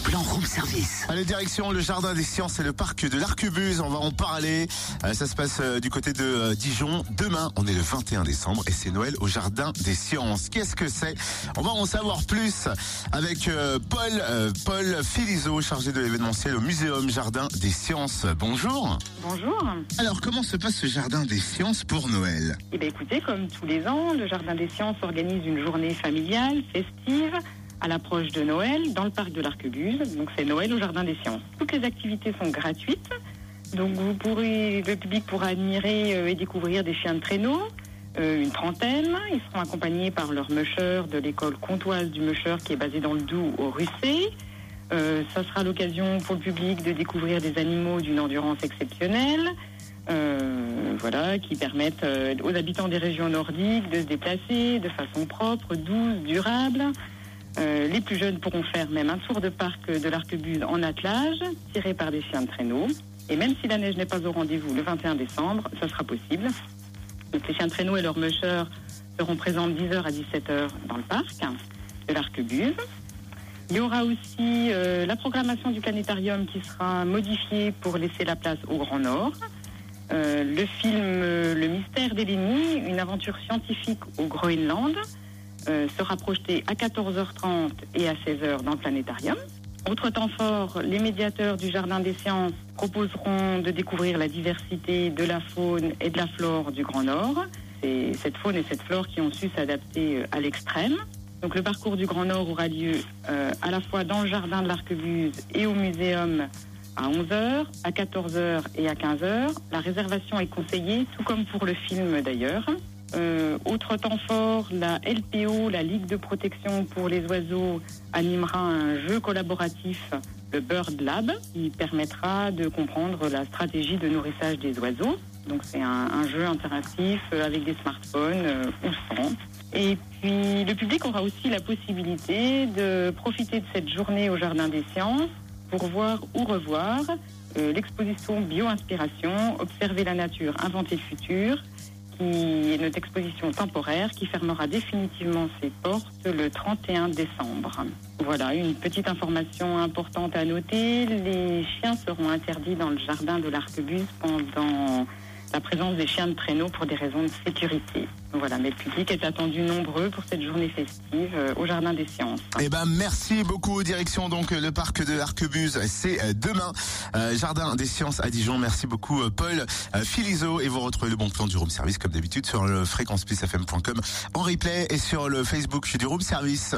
plan room service. Allez, direction le jardin des sciences et le parc de l'Arquebuse. On va en parler. Euh, ça se passe euh, du côté de euh, Dijon. Demain, on est le 21 décembre et c'est Noël au jardin des sciences. Qu'est-ce que c'est? On va en savoir plus avec euh, Paul, euh, Paul Filizo, chargé de l'événementiel au Muséum Jardin des Sciences. Bonjour. Bonjour. Alors, comment se passe ce jardin des sciences pour Noël? Eh bien, écoutez, comme tous les ans, le Jardin des Sciences organise une journée familiale, festive, à l'approche de Noël, dans le parc de l'Arquebuse. Donc, c'est Noël au Jardin des Sciences. Toutes les activités sont gratuites. Donc, vous pourrez, le public pourra admirer euh, et découvrir des chiens de traîneau, euh, une trentaine. Ils seront accompagnés par leur musher de l'école comtoise du musher qui est basée dans le Doubs au Russet. Euh, ça sera l'occasion pour le public de découvrir des animaux d'une endurance exceptionnelle. Euh, voilà, qui permettent aux habitants des régions nordiques de se déplacer de façon propre, douce, durable. Euh, les plus jeunes pourront faire même un tour de parc de l'Arquebuse en attelage, tiré par des chiens de traîneau. Et même si la neige n'est pas au rendez-vous le 21 décembre, ça sera possible. Les chiens de traîneau et leurs mushers seront présents de 10h à 17h dans le parc de l'Arquebuse. Il y aura aussi euh, la programmation du planétarium qui sera modifiée pour laisser la place au Grand Nord. Euh, le film Le mystère d'Hélénie, une aventure scientifique au Groenland, euh, sera projeté à 14h30 et à 16h dans le planétarium. Autre temps fort, les médiateurs du Jardin des Sciences proposeront de découvrir la diversité de la faune et de la flore du Grand Nord. C'est cette faune et cette flore qui ont su s'adapter euh, à l'extrême. Donc le parcours du Grand Nord aura lieu euh, à la fois dans le jardin de l'Arquebuse et au muséum à 11h, à 14h et à 15h. La réservation est conseillée, tout comme pour le film d'ailleurs. Euh, autre temps fort, la LPO, la Ligue de protection pour les oiseaux, animera un jeu collaboratif, le Bird Lab, qui permettra de comprendre la stratégie de nourrissage des oiseaux. Donc c'est un, jeu interactif euh, avec des smartphones euh. Et puis le public aura aussi la possibilité de profiter de cette journée au Jardin des Sciences pour voir ou revoir l'exposition Bio-Inspiration, Observer la nature, inventer le futur, notre exposition temporaire qui fermera définitivement ses portes le 31 décembre. Voilà, une petite information importante à noter. Les chiens seront interdits dans le jardin de l'Arquebuse pendant la présence des chiens de traîneau pour des raisons de sécurité. Voilà, mais le public est attendu nombreux pour cette journée festive euh, au Jardin des Sciences. Eh ben merci beaucoup. Direction donc le parc de l'Arquebuse, c'est euh, demain. Euh, Jardin des Sciences à Dijon. Merci beaucoup euh, Paul euh, Filizo et vous retrouvez le bon plan du room service comme d'habitude sur le fréquenceplusfm.com en replay et sur le Facebook du room service.